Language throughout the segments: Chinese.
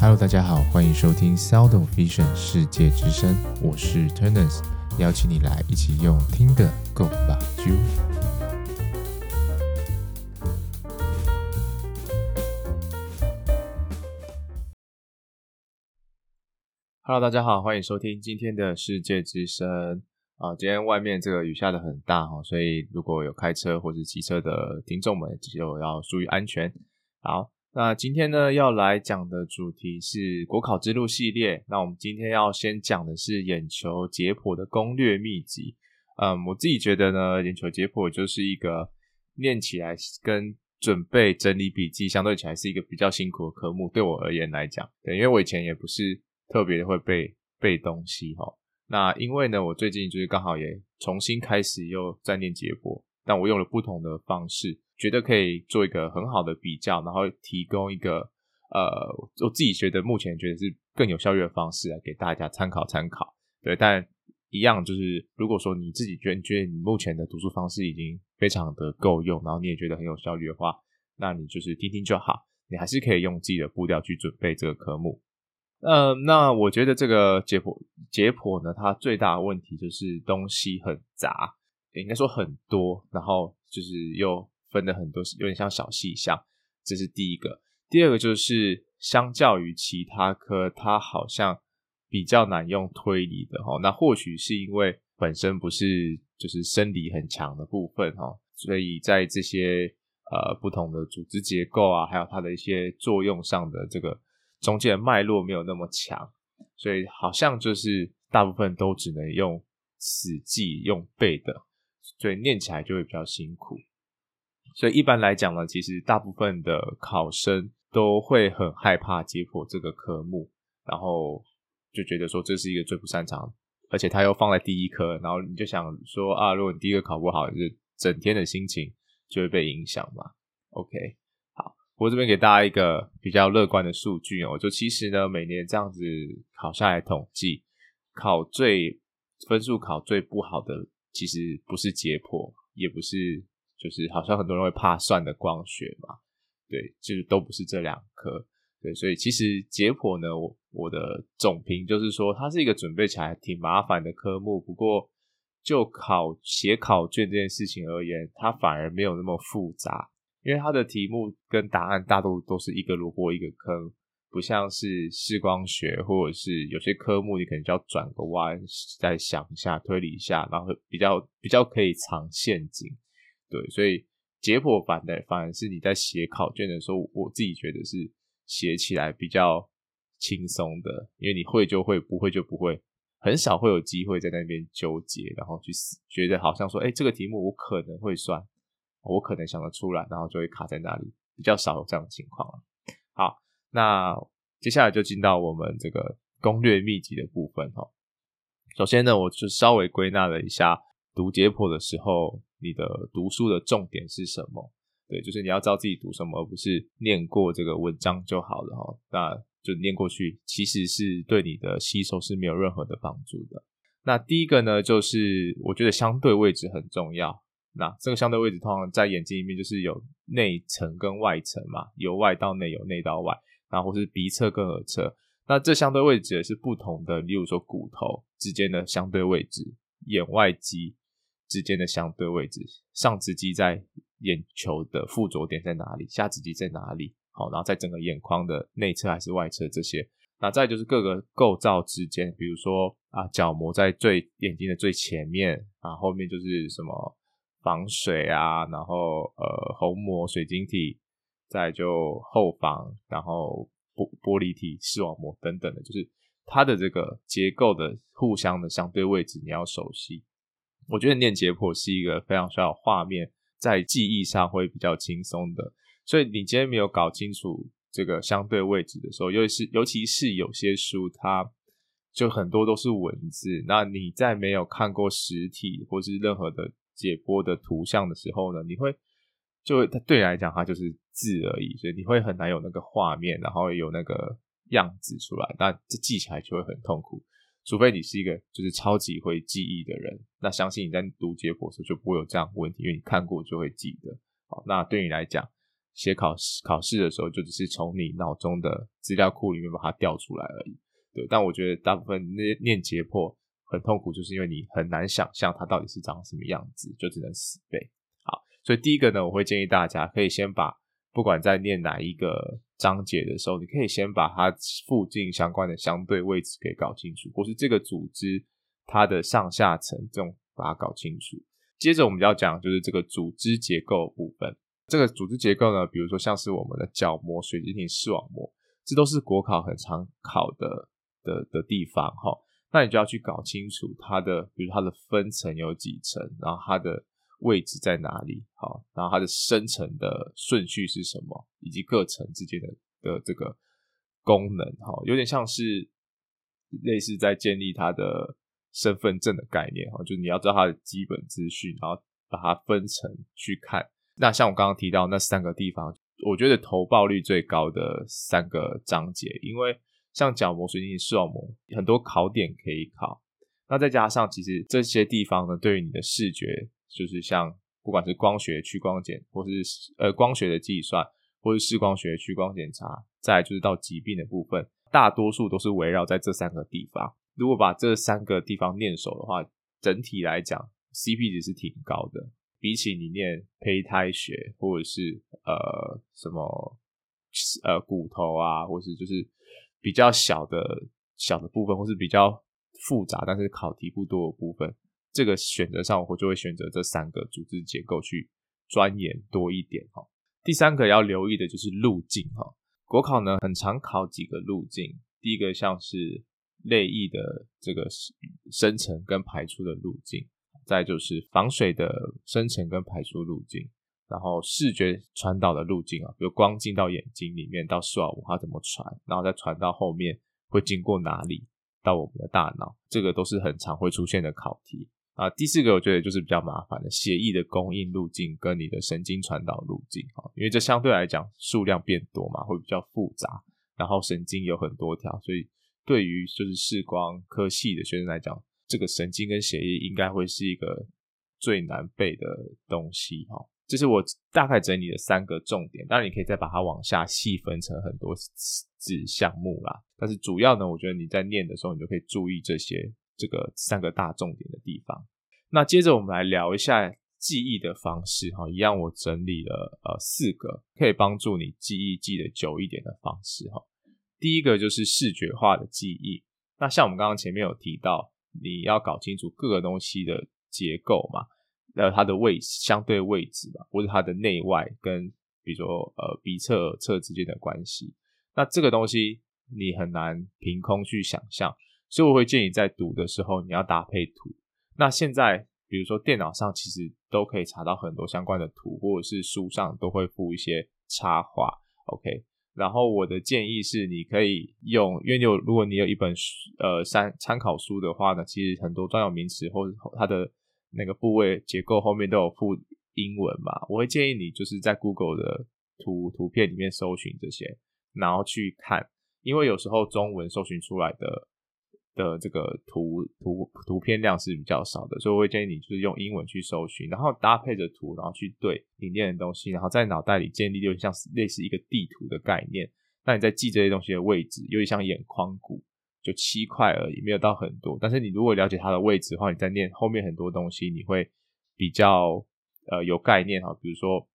Hello，大家好，欢迎收听 Sound of Vision 世界之声，我是 Turners，邀请你来一起用听的 Go 吧。Hello，大家好，欢迎收听今天的世界之声啊！今天外面这个雨下得很大哈，所以如果有开车或者骑车的听众们，就要注意安全。好。那今天呢，要来讲的主题是国考之路系列。那我们今天要先讲的是眼球解剖的攻略秘籍。嗯，我自己觉得呢，眼球解剖就是一个念起来跟准备整理笔记相对起来是一个比较辛苦的科目。对我而言来讲，对，因为我以前也不是特别会背背东西哈。那因为呢，我最近就是刚好也重新开始又在念解剖，但我用了不同的方式。觉得可以做一个很好的比较，然后提供一个呃，我自己觉得目前觉得是更有效率的方式来给大家参考参考。对，但一样就是，如果说你自己觉得你觉得你目前的读书方式已经非常的够用，然后你也觉得很有效率的话，那你就是听听就好，你还是可以用自己的步调去准备这个科目。呃，那我觉得这个解剖解剖呢，它最大的问题就是东西很杂，应该说很多，然后就是又。分的很多有点像小细项，这是第一个。第二个就是相较于其他科，它好像比较难用推理的齁。那或许是因为本身不是就是生理很强的部分哈，所以在这些呃不同的组织结构啊，还有它的一些作用上的这个中间的脉络没有那么强，所以好像就是大部分都只能用死记用背的，所以念起来就会比较辛苦。所以一般来讲呢，其实大部分的考生都会很害怕解剖这个科目，然后就觉得说这是一个最不擅长，而且他又放在第一科，然后你就想说啊，如果你第一个考不好，就整天的心情就会被影响嘛。OK，好，我这边给大家一个比较乐观的数据哦，就其实呢，每年这样子考下来统计，考最分数考最不好的，其实不是解剖，也不是。就是好像很多人会怕算的光学嘛，对，就是都不是这两科，对，所以其实解剖呢，我我的总评就是说，它是一个准备起来挺麻烦的科目。不过就考写考卷这件事情而言，它反而没有那么复杂，因为它的题目跟答案大多都是一个萝卜一个坑，不像是视光学或者是有些科目，你可能就要转个弯，再想一下，推理一下，然后比较比较可以藏陷阱。对，所以解剖反的反而是你在写考卷的时候，我自己觉得是写起来比较轻松的，因为你会就会，不会就不会，很少会有机会在那边纠结，然后去，觉得好像说，哎，这个题目我可能会算，我可能想得出来，然后就会卡在那里，比较少有这样的情况啊。好，那接下来就进到我们这个攻略秘籍的部分哈。首先呢，我就稍微归纳了一下读解剖的时候。你的读书的重点是什么？对，就是你要知道自己读什么，而不是念过这个文章就好了哈。那就念过去，其实是对你的吸收是没有任何的帮助的。那第一个呢，就是我觉得相对位置很重要。那这个相对位置通常在眼睛里面就是有内层跟外层嘛，由外到内，由内到外，然后是鼻侧跟耳侧。那这相对位置也是不同的，例如说骨头之间的相对位置，眼外肌。之间的相对位置，上直肌在眼球的附着点在哪里？下直肌在哪里？好，然后在整个眼眶的内侧还是外侧这些。那再就是各个构造之间，比如说啊，角膜在最眼睛的最前面啊，后面就是什么防水啊，然后呃虹膜、水晶体，再就后房，然后玻玻璃体、视网膜等等的，就是它的这个结构的互相的相对位置，你要熟悉。我觉得念解剖是一个非常需要画面，在记忆上会比较轻松的。所以你今天没有搞清楚这个相对位置的时候，尤其是尤其是有些书，它就很多都是文字。那你在没有看过实体或是任何的解剖的图像的时候呢，你会就会它对你来讲，它就是字而已，所以你会很难有那个画面，然后有那个样子出来，那这记起来就会很痛苦。除非你是一个就是超级会记忆的人，那相信你在读解剖时候就不会有这样的问题，因为你看过就会记得。好，那对你来讲，写考试考试的时候，就只是从你脑中的资料库里面把它调出来而已。对，但我觉得大部分那念解剖很痛苦，就是因为你很难想象它到底是长什么样子，就只能死背。好，所以第一个呢，我会建议大家可以先把不管在念哪一个章节的时候，你可以先把它附近相关的相对位置给搞清楚，或是这个组织它的上下层这种把它搞清楚。接着我们就要讲就是这个组织结构部分。这个组织结构呢，比如说像是我们的角膜、水晶体、视网膜，这都是国考很常考的的的地方哈。那你就要去搞清楚它的，比如它的分层有几层，然后它的位置在哪里，好，然后它的生成的顺序是什么，以及各层之间的的这个功能哈，有点像是类似在建立它的身份证的概念哈，就是你要知道它的基本资讯，然后把它分层去看。那像我刚刚提到那三个地方，我觉得投报率最高的三个章节，因为像角膜、水晶、视网膜，很多考点可以考。那再加上其实这些地方呢，对于你的视觉，就是像不管是光学、屈光检，或是呃光学的计算，或是视光学、屈光检查，再就是到疾病的部分，大多数都是围绕在这三个地方。如果把这三个地方念熟的话，整体来讲，CP 值是挺高的。比起你念胚胎学或者是呃什么呃骨头啊，或是就是比较小的小的部分，或是比较复杂但是考题不多的部分，这个选择上我就会选择这三个组织结构去钻研多一点哈。第三个要留意的就是路径哈，国考呢很常考几个路径，第一个像是泪液的这个生成跟排出的路径。再就是防水的生成跟排出路径，然后视觉传导的路径啊，比如光进到眼睛里面到视网膜它怎么传，然后再传到后面会经过哪里到我们的大脑，这个都是很常会出现的考题啊。第四个我觉得就是比较麻烦的血液的供应路径跟你的神经传导路径啊，因为这相对来讲数量变多嘛，会比较复杂，然后神经有很多条，所以对于就是视光科系的学生来讲。这个神经跟血液应该会是一个最难背的东西哈，这是我大概整理的三个重点，当然你可以再把它往下细分成很多子项目啦。但是主要呢，我觉得你在念的时候，你就可以注意这些这个三个大重点的地方。那接着我们来聊一下记忆的方式哈，一样我整理了呃四个可以帮助你记忆记得久一点的方式哈。第一个就是视觉化的记忆，那像我们刚刚前面有提到。你要搞清楚各个东西的结构嘛，呃，它的位、相对位置嘛，或者它的内外跟比如说呃鼻侧、耳侧之间的关系。那这个东西你很难凭空去想象，所以我会建议在读的时候你要搭配图。那现在比如说电脑上其实都可以查到很多相关的图，或者是书上都会附一些插画，OK。然后我的建议是，你可以用，因为有，如果你有一本书，呃，参参考书的话呢，其实很多专有名词或者它的那个部位结构后面都有附英文嘛。我会建议你就是在 Google 的图图片里面搜寻这些，然后去看，因为有时候中文搜寻出来的。的这个图图图片量是比较少的，所以我会建议你就是用英文去搜寻，然后搭配着图，然后去对你念的东西，然后在脑袋里建立就像类似一个地图的概念。那你在记这些东西的位置，有点像眼眶骨，就七块而已，没有到很多。但是你如果了解它的位置的话，你在念后面很多东西，你会比较呃有概念哈。比如说，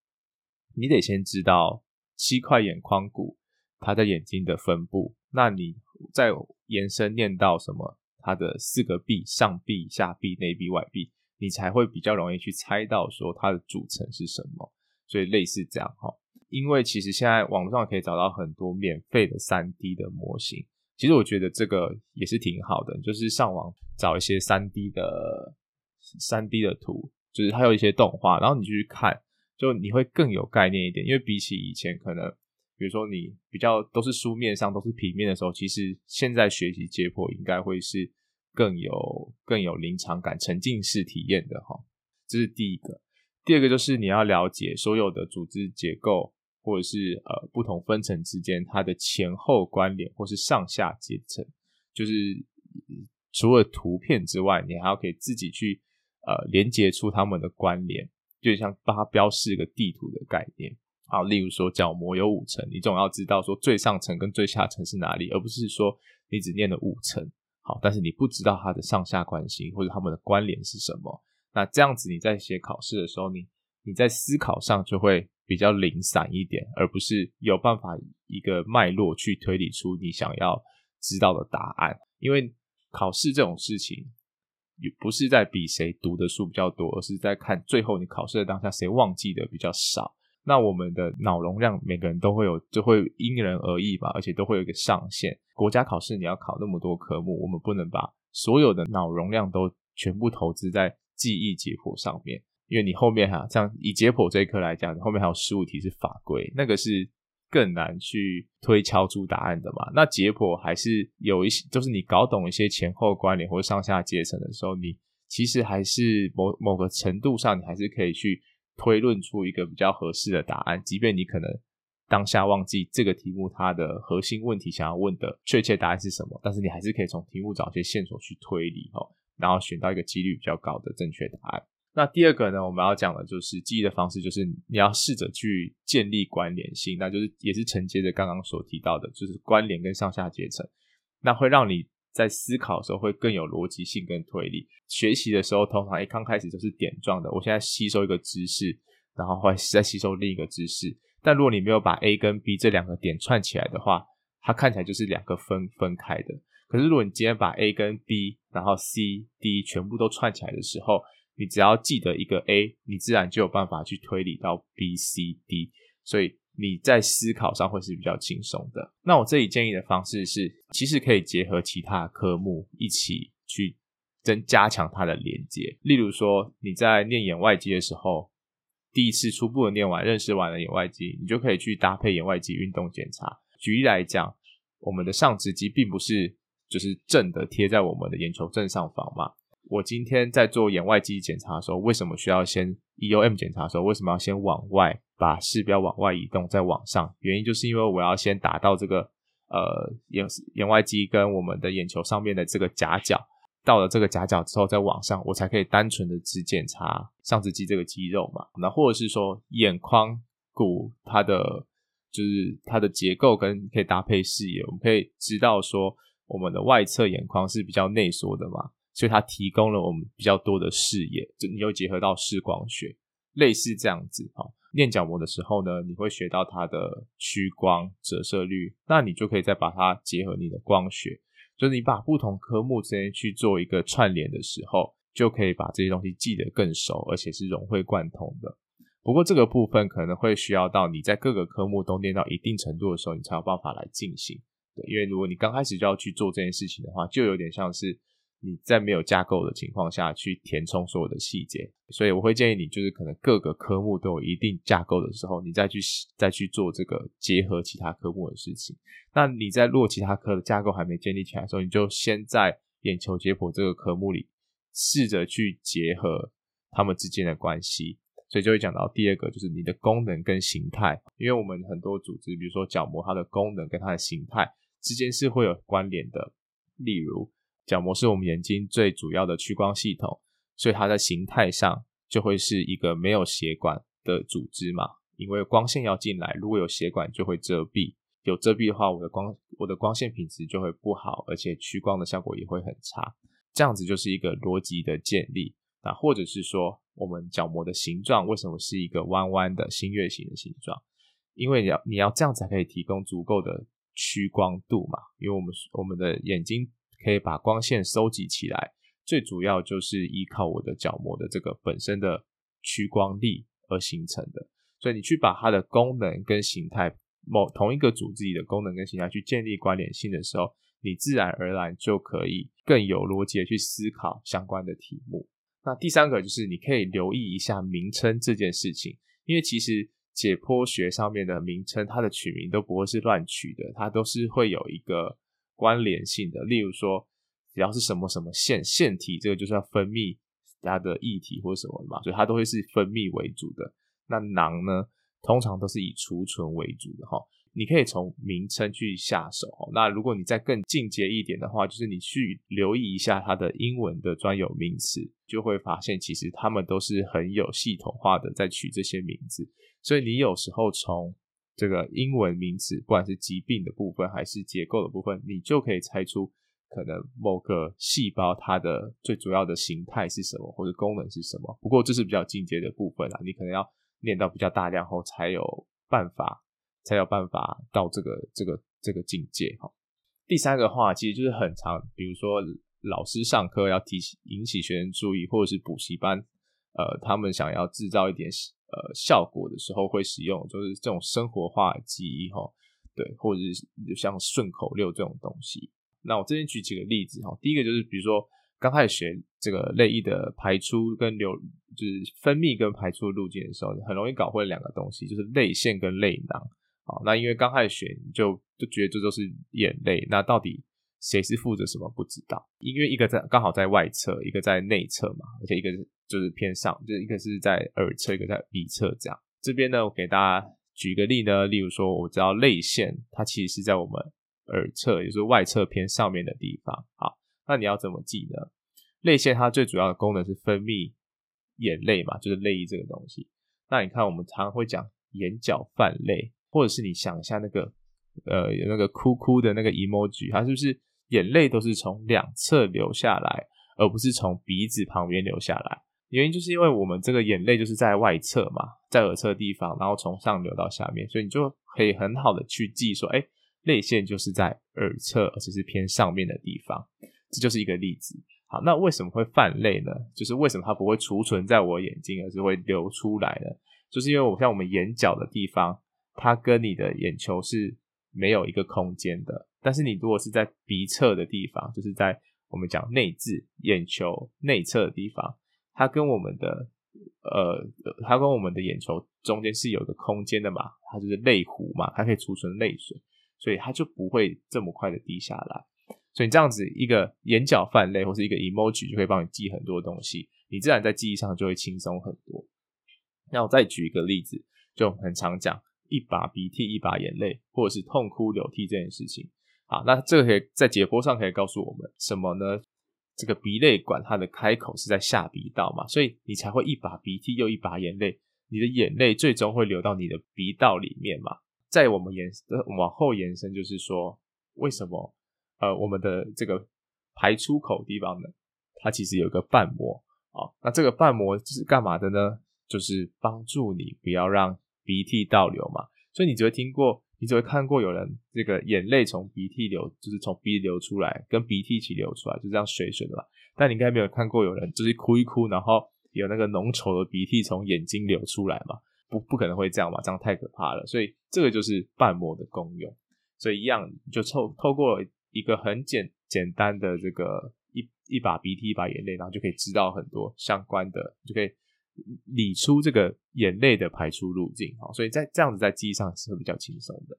你得先知道七块眼眶骨它在眼睛的分布，那你在。延伸念到什么？它的四个壁：上壁、下壁、内壁、外壁，你才会比较容易去猜到说它的组成是什么。所以类似这样哈，因为其实现在网络上可以找到很多免费的三 D 的模型，其实我觉得这个也是挺好的，就是上网找一些三 D 的三 D 的图，就是它有一些动画，然后你去看，就你会更有概念一点，因为比起以前可能。比如说你比较都是书面上都是平面的时候，其实现在学习解剖应该会是更有更有临场感、沉浸式体验的哈。这是第一个。第二个就是你要了解所有的组织结构或者是呃不同分层之间它的前后关联或是上下阶层，就是除了图片之外，你还要可以自己去呃连接出它们的关联，就像帮它标示一个地图的概念。啊，例如说角膜有五层，你总要知道说最上层跟最下层是哪里，而不是说你只念了五层，好，但是你不知道它的上下关系或者它们的关联是什么。那这样子你在写考试的时候，你你在思考上就会比较零散一点，而不是有办法一个脉络去推理出你想要知道的答案。因为考试这种事情，也不是在比谁读的书比较多，而是在看最后你考试的当下谁忘记的比较少。那我们的脑容量每个人都会有，就会因人而异吧，而且都会有一个上限。国家考试你要考那么多科目，我们不能把所有的脑容量都全部投资在记忆解剖上面，因为你后面哈，像以解剖这一科来讲，你后面还有十五题是法规，那个是更难去推敲出答案的嘛。那解剖还是有一些，就是你搞懂一些前后关联或者上下阶层的时候，你其实还是某某个程度上，你还是可以去。推论出一个比较合适的答案，即便你可能当下忘记这个题目它的核心问题想要问的确切答案是什么，但是你还是可以从题目找一些线索去推理哦，然后选到一个几率比较高的正确答案。那第二个呢，我们要讲的就是记忆的方式，就是你要试着去建立关联性，那就是也是承接着刚刚所提到的，就是关联跟上下阶层，那会让你。在思考的时候会更有逻辑性跟推理。学习的时候通常一刚开始就是点状的。我现在吸收一个知识，然后会再吸收另一个知识。但如果你没有把 A 跟 B 这两个点串起来的话，它看起来就是两个分分开的。可是如果你今天把 A 跟 B，然后 C、D 全部都串起来的时候，你只要记得一个 A，你自然就有办法去推理到 B、C、D。所以。你在思考上会是比较轻松的。那我这里建议的方式是，其实可以结合其他科目一起去增加强它的连接。例如说，你在念眼外肌的时候，第一次初步的念完、认识完了眼外肌，你就可以去搭配眼外肌运动检查。举例来讲，我们的上直肌并不是就是正的贴在我们的眼球正上方嘛。我今天在做眼外肌检查的时候，为什么需要先 EOM 检查的时候，为什么要先往外？把视标往外移动，再往上，原因就是因为我要先达到这个呃眼眼外肌跟我们的眼球上面的这个夹角，到了这个夹角之后再往上，我才可以单纯的只检查上直肌这个肌肉嘛。那或者是说眼眶骨它的就是它的结构跟可以搭配视野，我们可以知道说我们的外侧眼眶是比较内缩的嘛，所以它提供了我们比较多的视野，就你又结合到视光学，类似这样子哈。练角膜的时候呢，你会学到它的屈光折射率，那你就可以再把它结合你的光学，就是你把不同科目之间去做一个串联的时候，就可以把这些东西记得更熟，而且是融会贯通的。不过这个部分可能会需要到你在各个科目都练到一定程度的时候，你才有办法来进行。对，因为如果你刚开始就要去做这件事情的话，就有点像是。你在没有架构的情况下去填充所有的细节，所以我会建议你，就是可能各个科目都有一定架构的时候，你再去再去做这个结合其他科目的事情。那你在做其他科的架构还没建立起来的时候，你就先在眼球解剖这个科目里试着去结合它们之间的关系。所以就会讲到第二个，就是你的功能跟形态，因为我们很多组织，比如说角膜，它的功能跟它的形态之间是会有关联的，例如。角膜是我们眼睛最主要的屈光系统，所以它在形态上就会是一个没有血管的组织嘛。因为光线要进来，如果有血管就会遮蔽，有遮蔽的话，我的光我的光线品质就会不好，而且屈光的效果也会很差。这样子就是一个逻辑的建立啊，或者是说我们角膜的形状为什么是一个弯弯的新月形的形状？因为你要你要这样才可以提供足够的屈光度嘛，因为我们我们的眼睛。可以把光线收集起来，最主要就是依靠我的角膜的这个本身的屈光力而形成的。所以你去把它的功能跟形态，某同一个组织里的功能跟形态去建立关联性的时候，你自然而然就可以更有逻辑的去思考相关的题目。那第三个就是你可以留意一下名称这件事情，因为其实解剖学上面的名称，它的取名都不会是乱取的，它都是会有一个。关联性的，例如说，只要是什么什么腺腺体，这个就是要分泌它的液体或什么嘛，所以它都会是分泌为主的。那囊呢，通常都是以储存为主的哈。你可以从名称去下手。那如果你再更进阶一点的话，就是你去留意一下它的英文的专有名词，就会发现其实他们都是很有系统化的在取这些名字。所以你有时候从这个英文名词，不管是疾病的部分还是结构的部分，你就可以猜出可能某个细胞它的最主要的形态是什么，或者功能是什么。不过这是比较进阶的部分啦，你可能要念到比较大量后才有办法。才有办法到这个这个这个境界哈。第三个话其实就是很常，比如说老师上课要提醒引起学生注意，或者是补习班呃他们想要制造一点呃效果的时候会使用，就是这种生活化记忆哈，对，或者是像顺口溜这种东西。那我这边举几个例子哈，第一个就是比如说刚开始学这个泪液的排出跟流，就是分泌跟排出路径的时候，很容易搞混两个东西，就是泪腺跟泪囊。好，那因为刚开始学，你就就觉得这都是眼泪，那到底谁是负责什么不知道？因为一个在刚好在外侧，一个在内侧嘛，而且一个是就是偏上，就是一个是在耳侧，一个在鼻侧这样。这边呢，我给大家举个例呢，例如说，我知道泪腺它其实是在我们耳侧，也就是外侧偏上面的地方。好，那你要怎么记呢？泪腺它最主要的功能是分泌眼泪嘛，就是泪液这个东西。那你看，我们常常会讲眼角泛泪。或者是你想一下那个，呃，有那个哭哭的那个 emoji，它是不是眼泪都是从两侧流下来，而不是从鼻子旁边流下来？原因就是因为我们这个眼泪就是在外侧嘛，在耳侧地方，然后从上流到下面，所以你就可以很好的去记说，哎，泪腺就是在耳侧，而且是偏上面的地方。这就是一个例子。好，那为什么会泛泪呢？就是为什么它不会储存在我眼睛，而是会流出来呢？就是因为我像我们眼角的地方。它跟你的眼球是没有一个空间的，但是你如果是在鼻侧的地方，就是在我们讲内眦眼球内侧的地方，它跟我们的呃，它跟我们的眼球中间是有个空间的嘛，它就是泪壶嘛，它可以储存泪水，所以它就不会这么快的滴下来。所以你这样子一个眼角泛泪或是一个 emoji 就可以帮你记很多东西，你自然在记忆上就会轻松很多。那我再举一个例子，就很常讲。一把鼻涕一把眼泪，或者是痛哭流涕这件事情，啊，那这个可以在解剖上可以告诉我们什么呢？这个鼻泪管它的开口是在下鼻道嘛，所以你才会一把鼻涕又一把眼泪，你的眼泪最终会流到你的鼻道里面嘛。在我们延往后延伸，就是说，为什么呃我们的这个排出口地方呢？它其实有个瓣膜啊，那这个瓣膜是干嘛的呢？就是帮助你不要让鼻涕倒流嘛，所以你只会听过，你只会看过有人这个眼泪从鼻涕流，就是从鼻流出来，跟鼻涕一起流出来，就这样水水的嘛。但你应该没有看过有人就是哭一哭，然后有那个浓稠的鼻涕从眼睛流出来嘛？不，不可能会这样嘛，这样太可怕了。所以这个就是瓣膜的功用。所以一样，就透透过一个很简简单的这个一一把鼻涕一把眼泪，然后就可以知道很多相关的，就可以。理出这个眼泪的排出路径，好，所以在这样子在记忆上是会比较轻松的。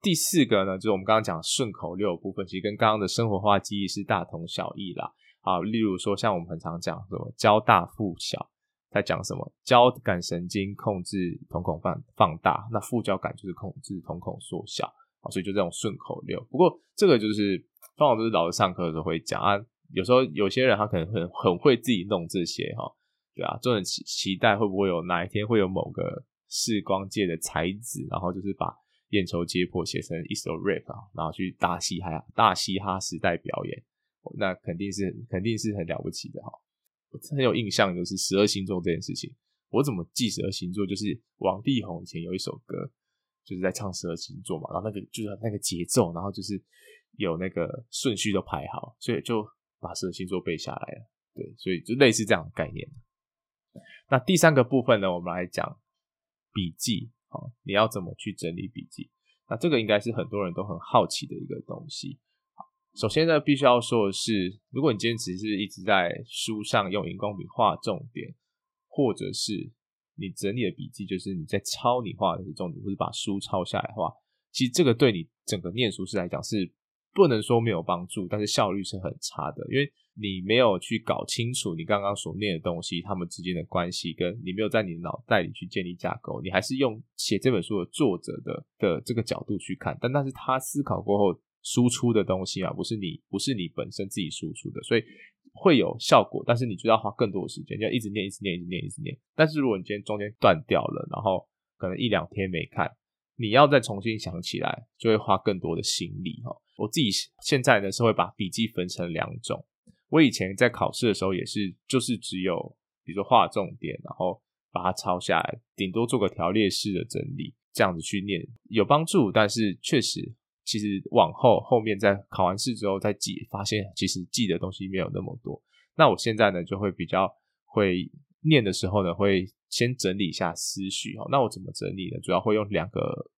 第四个呢，就是我们刚刚讲顺口溜部分，其实跟刚刚的生活化记忆是大同小异啦。好，例如说像我们很常讲什么交大附小，在讲什么交感神经控制瞳孔放放大，那副交感就是控制瞳孔缩小，好，所以就这种顺口溜。不过这个就是通常都是老师上课的时候会讲啊，有时候有些人他可能很很会自己弄这些哈。对啊，就很期期待会不会有哪一天会有某个视光界的才子，然后就是把眼球解剖写成一首 rap 啊，然后去大嘻哈大嘻哈时代表演，那肯定是肯定是很了不起的哈。我很有印象就是十二星座这件事情，我怎么记十二星座？就是王力宏以前有一首歌，就是在唱十二星座嘛，然后那个就是那个节奏，然后就是有那个顺序都排好，所以就把十二星座背下来了。对，所以就类似这样的概念。那第三个部分呢，我们来讲笔记。好，你要怎么去整理笔记？那这个应该是很多人都很好奇的一个东西。好，首先呢，必须要说的是，如果你坚持是一直在书上用荧光笔画重点，或者是你整理的笔记就是你在抄你画的重点，或者把书抄下来的话，其实这个对你整个念书是来讲是不能说没有帮助，但是效率是很差的，因为你没有去搞清楚你刚刚所念的东西，他们之间的关系，跟你没有在你的脑袋里去建立架构，你还是用写这本书的作者的的这个角度去看，但那是他思考过后输出的东西啊，不是你不是你本身自己输出的，所以会有效果，但是你就要花更多的时间，就要一直念，一直念，一直念，一直念。但是如果你今天中间断掉了，然后可能一两天没看。你要再重新想起来，就会花更多的心力哈。我自己现在呢是会把笔记分成两种。我以前在考试的时候也是，就是只有比如说画重点，然后把它抄下来，顶多做个条列式的整理，这样子去念有帮助。但是确实，其实往后后面在考完试之后再记，发现其实记的东西没有那么多。那我现在呢就会比较会念的时候呢会。先整理一下思绪哈，那我怎么整理呢？主要会用两个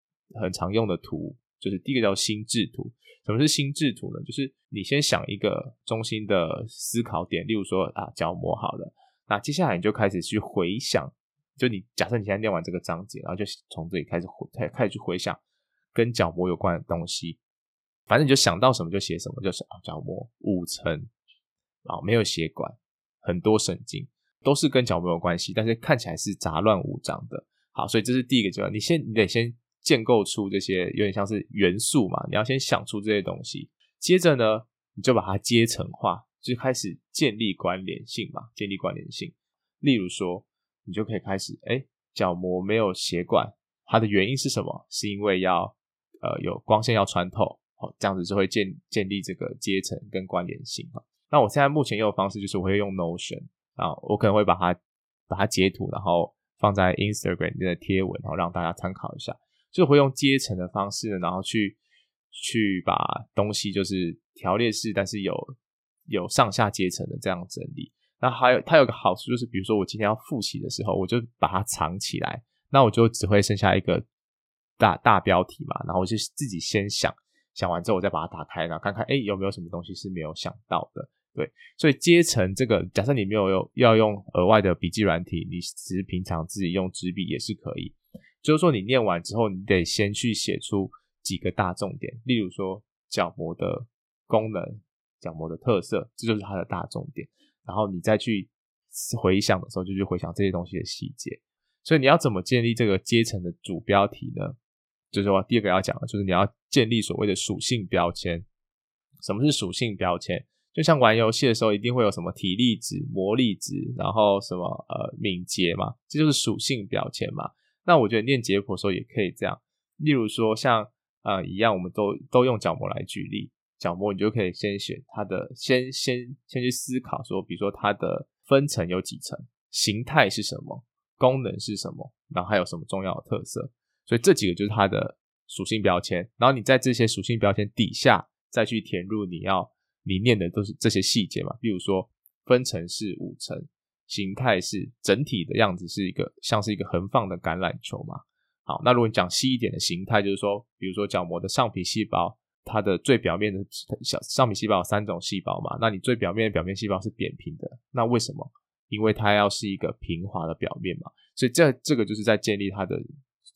很常用的图，就是第一个叫心智图。什么是心智图呢？就是你先想一个中心的思考点，例如说啊角膜好了，那接下来你就开始去回想，就你假设你现在念完这个章节，然后就从这里开始回开始去回想跟角膜有关的东西，反正你就想到什么就写什么，就是啊角膜五层，然后没有血管，很多神经。都是跟角膜有关系，但是看起来是杂乱无章的。好，所以这是第一个阶段，你先你得先建构出这些有点像是元素嘛，你要先想出这些东西，接着呢，你就把它阶层化，就开始建立关联性嘛，建立关联性。例如说，你就可以开始，哎，角膜没有血管，它的原因是什么？是因为要呃有光线要穿透，哦，这样子就会建建立这个阶层跟关联性哈。那我现在目前用的方式就是我会用 Notion。啊，我可能会把它把它截图，然后放在 Instagram 里面的贴文，然后让大家参考一下。就会用阶层的方式，然后去去把东西就是条列式，但是有有上下阶层的这样整理。那还有它有个好处就是，比如说我今天要复习的时候，我就把它藏起来，那我就只会剩下一个大大标题嘛，然后我就自己先想，想完之后我再把它打开，然后看看哎有没有什么东西是没有想到的。对，所以阶层这个，假设你没有用要用额外的笔记软体，你只是平常自己用纸笔也是可以。就是说，你念完之后，你得先去写出几个大重点，例如说角膜的功能、角膜的特色，这就是它的大重点。然后你再去回想的时候，就去回想这些东西的细节。所以你要怎么建立这个阶层的主标题呢？就是说，第二个要讲的就是你要建立所谓的属性标签。什么是属性标签？就像玩游戏的时候，一定会有什么体力值、魔力值，然后什么呃敏捷嘛，这就是属性标签嘛。那我觉得念解剖的时候也可以这样，例如说像呃一样，我们都都用角膜来举例，角膜你就可以先选它的，先先先去思考说，比如说它的分层有几层，形态是什么，功能是什么，然后还有什么重要的特色，所以这几个就是它的属性标签。然后你在这些属性标签底下再去填入你要。你念的都是这些细节嘛，比如说分层是五层，形态是整体的样子是一个像是一个横放的橄榄球嘛。好，那如果你讲细一点的形态，就是说，比如说角膜的上皮细胞，它的最表面的小上皮细胞有三种细胞嘛，那你最表面的表面细胞是扁平的，那为什么？因为它要是一个平滑的表面嘛，所以这这个就是在建立它的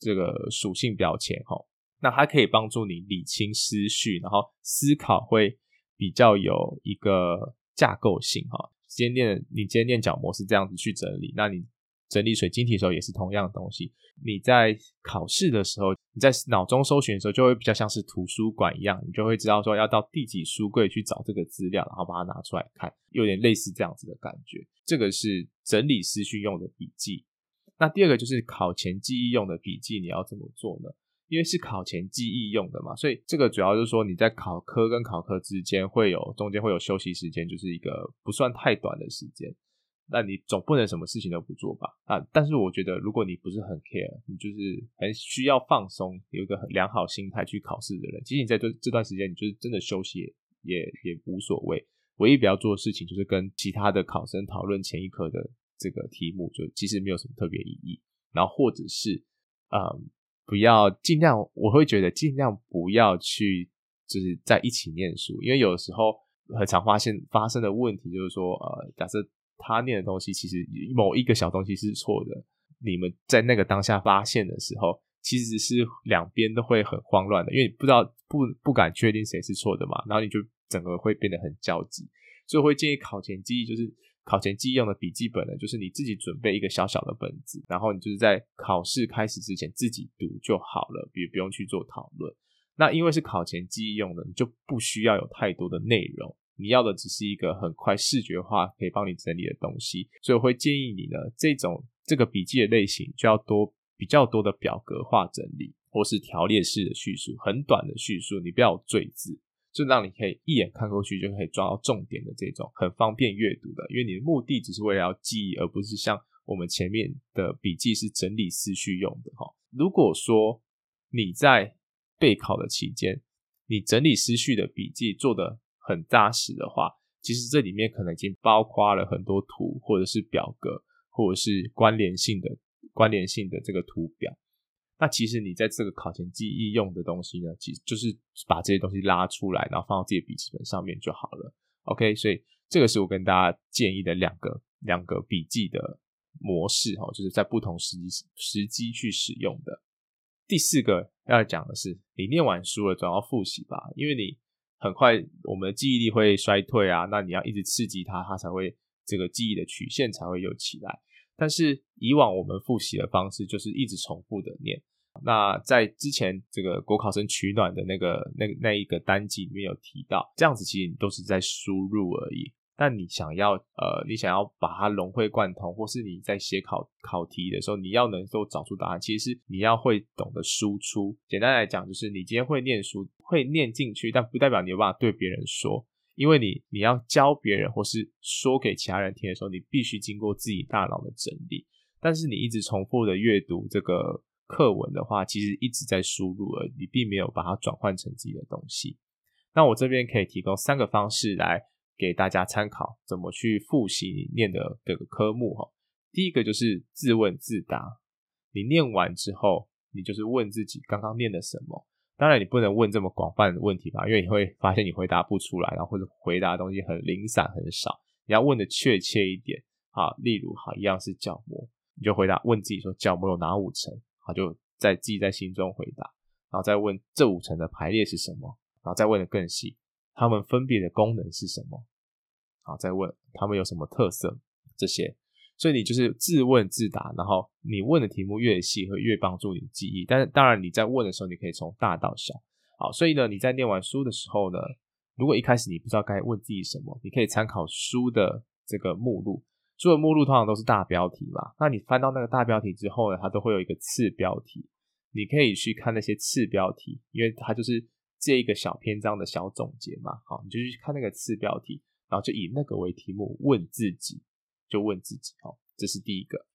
这个属性标签哈。那它可以帮助你理清思绪，然后思考会。比较有一个架构性哈，今天念你今天念角膜是这样子去整理，那你整理水晶体的时候也是同样的东西。你在考试的时候，你在脑中搜寻的时候，就会比较像是图书馆一样，你就会知道说要到第几书柜去找这个资料，然后把它拿出来看，有点类似这样子的感觉。这个是整理思绪用的笔记。那第二个就是考前记忆用的笔记，你要怎么做呢？因为是考前记忆用的嘛，所以这个主要就是说你在考科跟考科之间会有中间会有休息时间，就是一个不算太短的时间。那你总不能什么事情都不做吧？啊，但是我觉得如果你不是很 care，你就是很需要放松，有一个很良好心态去考试的人，其实你在这这段时间，你就是真的休息也也也无所谓。唯一不要做的事情就是跟其他的考生讨论前一科的这个题目，就其实没有什么特别意义。然后或者是嗯。不要尽量，我会觉得尽量不要去，就是在一起念书，因为有时候很常发现发生的问题就是说，呃，假设他念的东西其实某一个小东西是错的，你们在那个当下发现的时候，其实是两边都会很慌乱的，因为你不知道不不敢确定谁是错的嘛，然后你就整个会变得很焦急，所以会建议考前记忆就是考前记忆用的笔记本呢，就是你自己准备一个小小的本子，然后你就是在考试开始之前自己读就好了，比如不用去做讨论。那因为是考前记忆用的，你就不需要有太多的内容，你要的只是一个很快视觉化可以帮你整理的东西，所以我会建议你呢，这种这个笔记的类型就要多比较多的表格化整理，或是条列式的叙述，很短的叙述，你不要有赘字，就让你可以一眼看过去就可以抓到重点的这种，很方便阅读的，因为你的目的只是为了要记忆，而不是像我们前面的笔记是整理思绪用的哈。如果说你在备考的期间，你整理思绪的笔记做得很扎实的话，其实这里面可能已经包括了很多图，或者是表格，或者是关联性的关联性的这个图表。那其实你在这个考前记忆用的东西呢，其实就是把这些东西拉出来，然后放到自己的笔记本上面就好了。OK，所以这个是我跟大家建议的两个两个笔记的模式哈，就是在不同时机时机去使用的。第四个要讲的是，你念完书了总要复习吧，因为你很快我们的记忆力会衰退啊，那你要一直刺激它，它才会这个记忆的曲线才会有起来。但是以往我们复习的方式就是一直重复的念。那在之前这个国考生取暖的那个那那一个单集里面有提到，这样子其实你都是在输入而已。但你想要呃，你想要把它融会贯通，或是你在写考考题的时候，你要能够找出答案，其实是你要会懂得输出。简单来讲，就是你今天会念书，会念进去，但不代表你有办法对别人说，因为你你要教别人或是说给其他人听的时候，你必须经过自己大脑的整理。但是你一直重复的阅读这个课文的话，其实一直在输入而，你并没有把它转换成自己的东西。那我这边可以提供三个方式来。给大家参考，怎么去复习你念的这个科目哈。第一个就是自问自答，你念完之后，你就是问自己刚刚念的什么。当然，你不能问这么广泛的问题吧，因为你会发现你回答不出来，然后或者回答的东西很零散很少。你要问的确切一点啊，例如哈，一样是角膜，你就回答问自己说角膜有哪五层，好，就在自己在心中回答，然后再问这五层的排列是什么，然后再问的更细。他们分别的功能是什么？好，再问他们有什么特色？这些，所以你就是自问自答，然后你问的题目越细，会越帮助你记忆。但是当然你在问的时候，你可以从大到小。好，所以呢，你在念完书的时候呢，如果一开始你不知道该问自己什么，你可以参考书的这个目录。书的目录通常都是大标题嘛，那你翻到那个大标题之后呢，它都会有一个次标题，你可以去看那些次标题，因为它就是。这一个小篇章的小总结嘛，好，你就去看那个次标题，然后就以那个为题目问自己，就问自己，哦，这是第一个。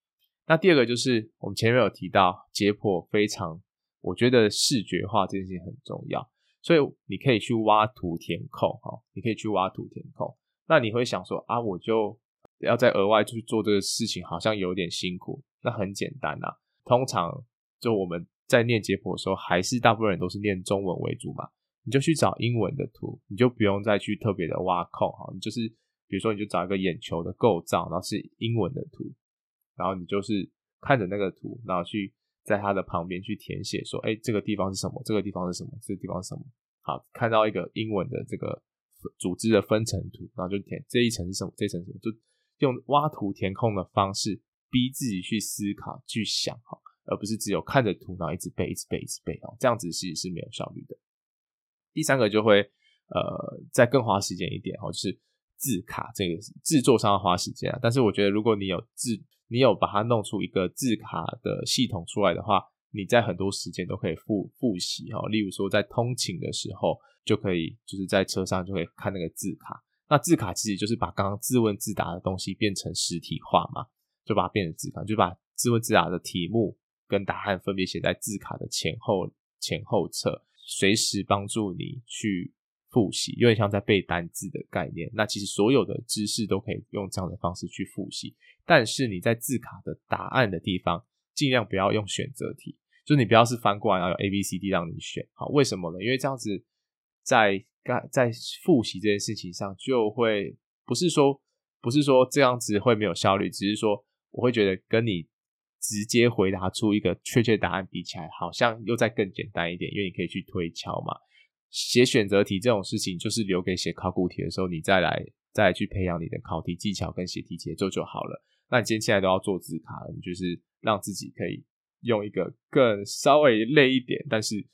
那第二个就是我们前面有提到解剖非常，我觉得视觉化这件事情很重要，所以你可以去挖图填空，哈，你可以去挖图填空。那你会想说啊，我就要再额外去做这个事情，好像有点辛苦。那很简单呐，通常就我们在念解剖的时候，还是大部分人都是念中文为主嘛。你就去找英文的图，你就不用再去特别的挖空哈。你就是比如说，你就找一个眼球的构造，然后是英文的图，然后你就是看着那个图，然后去在它的旁边去填写，说，哎，这个地方是什么？这个地方是什么？这个地方是什么？好，看到一个英文的这个组织的分层图，然后就填这一层是什么？这一层什么？就用挖图填空的方式，逼自己去思考、去想哈，而不是只有看着图，然后一直背、一直背、一直背哦，这样子其实是没有效率的。第三个就会呃再更花时间一点哦，就是字卡这个制作上要花时间啊。但是我觉得如果你有字，你有把它弄出一个字卡的系统出来的话，你在很多时间都可以复复习哈。例如说在通勤的时候，就可以就是在车上就可以看那个字卡。那字卡其实就是把刚刚自问自答的东西变成实体化嘛，就把它变成字卡，就把自问自答的题目跟答案分别写在字卡的前后前后侧。随时帮助你去复习，有点像在背单字的概念。那其实所有的知识都可以用这样的方式去复习，但是你在字卡的答案的地方，尽量不要用选择题，就是你不要是翻过来然后有 A、B、C、D 让你选。好，为什么呢？因为这样子在在复习这件事情上，就会不是说不是说这样子会没有效率，只是说我会觉得跟你直接回答出一个确切答案比起来，好像又再更简单一点，因为你可以去推敲嘛。写选择题这种事情，就是留给写考古题的时候，你再来再去培养你的考题技巧跟写题节奏就好了。那你今天现在都要做字卡了，你就是让自己可以用一个更稍微累一点，但是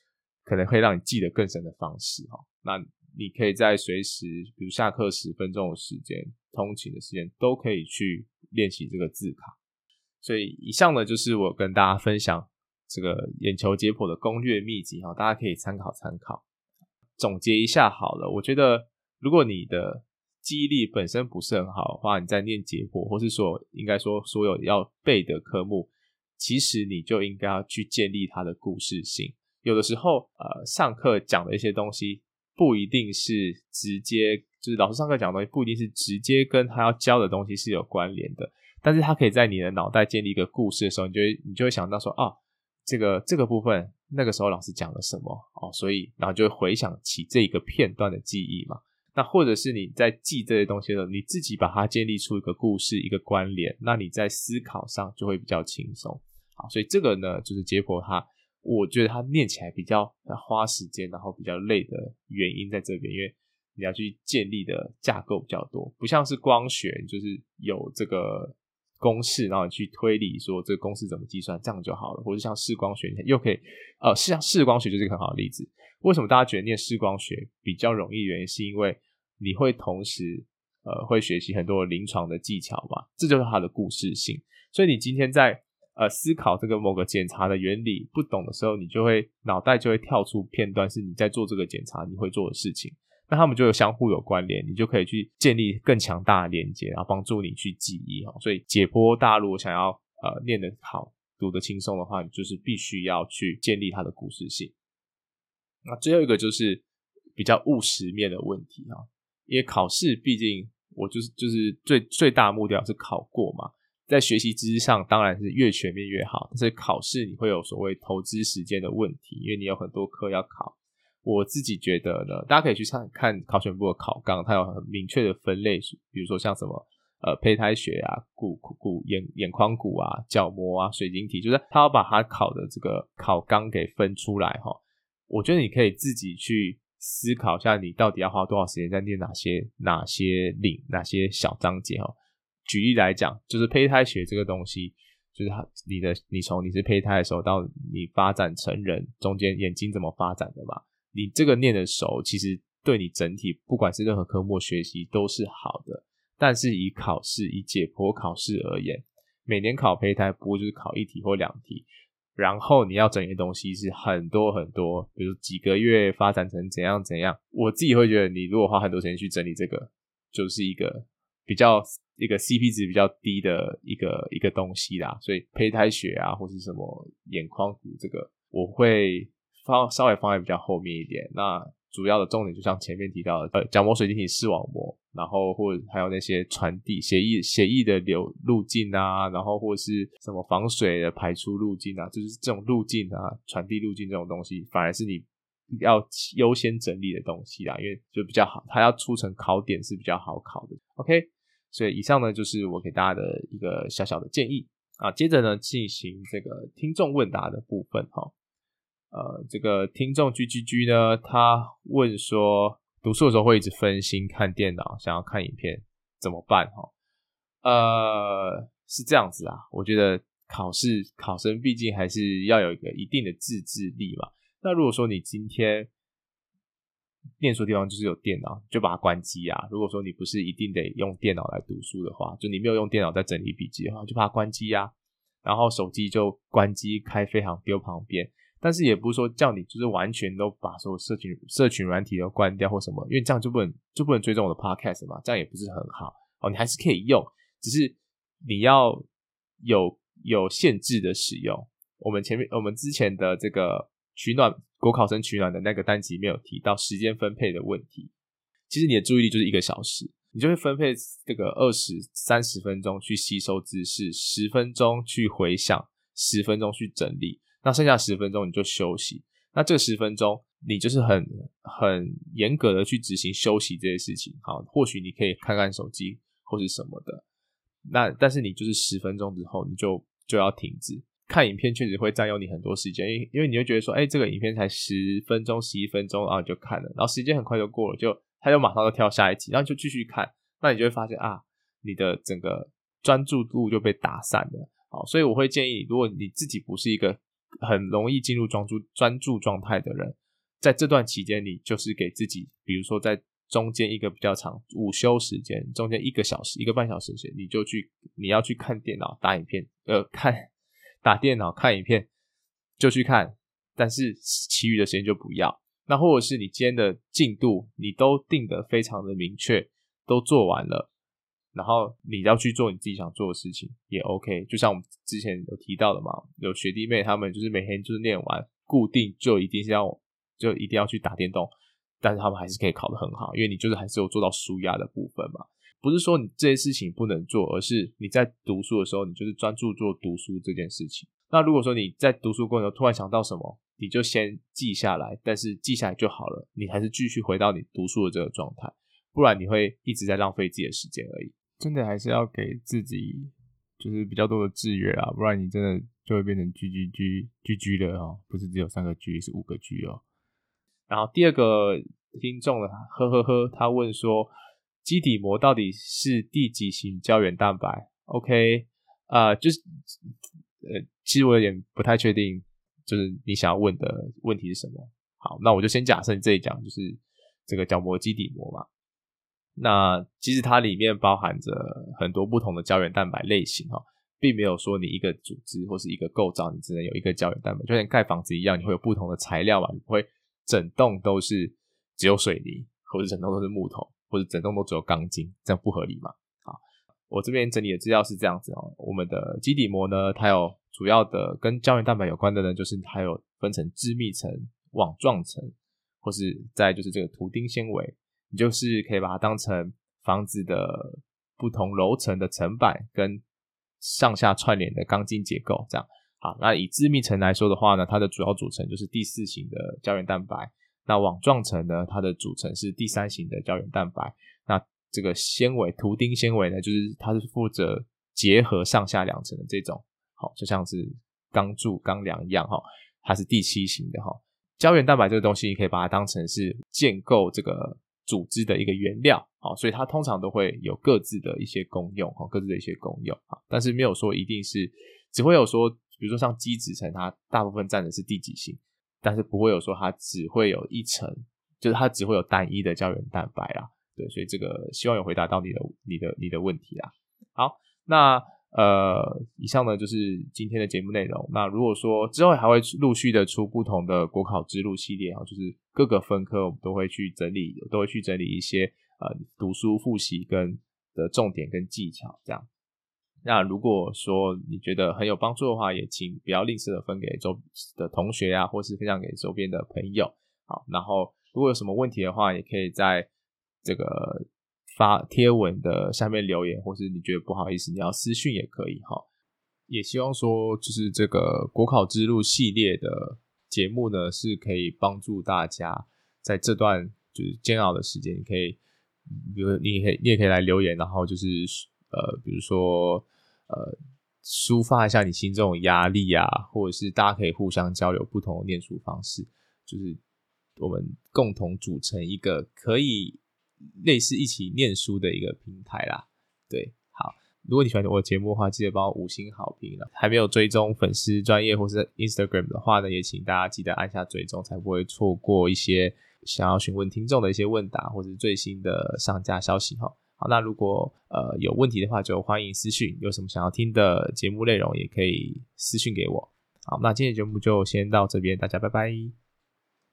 可能会让你记得更深的方式哈。那你可以在随时，比如下课十分钟的时间、通勤的时间，都可以去练习这个字卡。所以以上呢，就是我跟大家分享这个眼球解剖的攻略秘籍哈，大家可以参考参考。总结一下好了，我觉得如果你的记忆力本身不是很好的话，你在念解剖，或是说应该说所有要背的科目，其实你就应该要去建立它的故事性。有的时候，呃，上课讲的一些东西不一定是直接，就是老师上课讲的东西不一定是直接跟他要教的东西是有关联的，但是他可以在你的脑袋建立一个故事的时候，你就会你就会想到说，啊，这个这个部分那个时候老师讲了什么哦，所以然后就会回想起这一个片段的记忆嘛。那或者是你在记这些东西的时候，你自己把它建立出一个故事、一个关联，那你在思考上就会比较轻松。好，所以这个呢，就是解剖它，我觉得它念起来比较花时间，然后比较累的原因在这边，因为你要去建立的架构比较多，不像是光学，就是有这个公式，然后你去推理说这个公式怎么计算，这样就好了。或者像视光学，又可以，呃，像视光学就是一个很好的例子。为什么大家觉得念视光学比较容易？原因是因为你会同时，呃，会学习很多临床的技巧嘛，这就是它的故事性。所以你今天在呃思考这个某个检查的原理不懂的时候，你就会脑袋就会跳出片段，是你在做这个检查你会做的事情。那他们就有相互有关联，你就可以去建立更强大的连接，然后帮助你去记忆哈。所以解剖大陆想要呃念得好、读得轻松的话，你就是必须要去建立它的故事性。那最后一个就是比较务实面的问题哈。因为考试毕竟我就是就是最最大目标是考过嘛，在学习知识上当然是越全面越好，但是考试你会有所谓投资时间的问题，因为你有很多科要考。我自己觉得呢，大家可以去看看考选部的考纲，它有很明确的分类，比如说像什么呃胚胎学啊、骨骨眼眼眶骨啊、角膜啊、水晶体，就是他要把它考的这个考纲给分出来哈。我觉得你可以自己去。思考一下，你到底要花多少时间在念哪些哪些领哪些小章节哈？举例来讲，就是胚胎学这个东西，就是它你的你从你是胚胎的时候到你发展成人中间眼睛怎么发展的嘛？你这个念的熟，其实对你整体不管是任何科目学习都是好的。但是以考试以解剖考试而言，每年考胚胎不过就是考一题或两题。然后你要整理的东西是很多很多，比如几个月发展成怎样怎样。我自己会觉得，你如果花很多时间去整理这个，就是一个比较一个 CP 值比较低的一个一个东西啦。所以胚胎学啊，或是什么眼眶骨这个，我会放稍微放在比较后面一点。那主要的重点就像前面提到的，呃，角膜、水晶体、视网膜。然后或者还有那些传递血液血液的流路径啊，然后或者是什么防水的排出路径啊，就是这种路径啊，传递路径这种东西，反而是你要优先整理的东西啦，因为就比较好，它要出成考点是比较好考的。OK，所以以上呢就是我给大家的一个小小的建议啊。接着呢进行这个听众问答的部分哈，呃，这个听众 G G G 呢，他问说。读书的时候会一直分心看电脑，想要看影片怎么办？哈，呃，是这样子啊。我觉得考试考生毕竟还是要有一个一定的自制力嘛。那如果说你今天念书的地方就是有电脑，就把它关机啊。如果说你不是一定得用电脑来读书的话，就你没有用电脑在整理笔记的话，就把它关机啊。然后手机就关机开飞航丢旁边。但是也不是说叫你就是完全都把所有社群社群软体都关掉或什么，因为这样就不能就不能追踪我的 podcast 嘛，这样也不是很好哦。你还是可以用，只是你要有有限制的使用。我们前面我们之前的这个取暖国考生取暖的那个单集没有提到时间分配的问题。其实你的注意力就是一个小时，你就会分配这个二十三十分钟去吸收知识，十分钟去回想，十分钟去整理。那剩下十分钟你就休息，那这十分钟你就是很很严格的去执行休息这些事情。好，或许你可以看看手机或是什么的。那但是你就是十分钟之后你就就要停止。看影片确实会占用你很多时间，因因为你会觉得说，哎、这个影片才十分钟、十一分钟，然后你就看了，然后时间很快就过了，就他就马上就跳下一集，然后就继续看，那你就会发现啊，你的整个专注度就被打散了。好，所以我会建议，如果你自己不是一个很容易进入专注专注状态的人，在这段期间，你就是给自己，比如说在中间一个比较长午休时间，中间一个小时、一个半小时时间，你就去你要去看电脑打影片，呃，看。打电脑看影片就去看，但是其余的时间就不要。那或者是你今天的进度你都定得非常的明确，都做完了，然后你要去做你自己想做的事情也 OK。就像我们之前有提到的嘛，有学弟妹他们就是每天就是念完固定就一定是要就一定要去打电动，但是他们还是可以考得很好，因为你就是还是有做到舒压的部分嘛。不是说你这些事情不能做，而是你在读书的时候，你就是专注做读书这件事情。那如果说你在读书过程中突然想到什么，你就先记下来，但是记下来就好了，你还是继续回到你读书的这个状态，不然你会一直在浪费自己的时间而已。真的还是要给自己就是比较多的制约啊，不然你真的就会变成 G G G G G 的哦，不是只有三个 G，是五个 G 哦。然后第二个听众呢，呵呵呵，他问说。基底膜到底是第几型胶原蛋白？OK，啊、就是呃，其实我有点不太确定，就是你想要问的问题是什么？好，那我就先假设你这里讲就是这个角膜基底膜嘛。那其实它里面包含着很多不同的胶原蛋白类型哈，并没有说你一个组织或是一个构造你只能有一个胶原蛋白，就像盖房子一样，你会有不同的材料嘛，你会整栋都是只有水泥，或者整栋都是木头。或者整栋都只有钢筋，这样不合理嘛？好，我这边整理的资料是这样子哦。我们的基底膜呢，它有主要的跟胶原蛋白有关的呢，就是它有分成致密层、网状层，或是再就是这个图钉纤维。你就是可以把它当成房子的不同楼层的层板跟上下串联的钢筋结构这样。好，那以致密层来说的话呢，它的主要组成就是第四型的胶原蛋白。那网状层呢，它的组成是第三型的胶原蛋白。那这个纤维图钉纤维呢，就是它是负责结合上下两层的这种，好，就像是钢柱、钢梁一样哈，它是第七型的哈。胶原蛋白这个东西，你可以把它当成是建构这个组织的一个原料，啊，所以它通常都会有各自的一些功用哈，各自的一些功用啊，但是没有说一定是，只会有说，比如说像基质层，它大部分占的是第几型。但是不会有说它只会有一层，就是它只会有单一的胶原蛋白啦，对，所以这个希望有回答到你的、你的、你的问题啦。好，那呃，以上呢就是今天的节目内容。那如果说之后还会陆续的出不同的国考之路系列啊，就是各个分科我们都会去整理，都会去整理一些呃读书复习跟的重点跟技巧这样。那如果说你觉得很有帮助的话，也请不要吝啬的分给周的同学啊，或是分享给周边的朋友。好，然后如果有什么问题的话，也可以在这个发贴文的下面留言，或是你觉得不好意思，你要私讯也可以哈。也希望说，就是这个国考之路系列的节目呢，是可以帮助大家在这段就是煎熬的时间，你可以，比如你也可以，你也可以来留言，然后就是。呃，比如说，呃，抒发一下你心中的压力啊，或者是大家可以互相交流不同的念书方式，就是我们共同组成一个可以类似一起念书的一个平台啦。对，好，如果你喜欢我的节目的话，记得帮我五星好评了。还没有追踪粉丝专业或是 Instagram 的话呢，也请大家记得按下追踪，才不会错过一些想要询问听众的一些问答或是最新的上架消息哈。好，那如果呃有问题的话，就欢迎私讯。有什么想要听的节目内容，也可以私讯给我。好，那今天节目就先到这边，大家拜拜。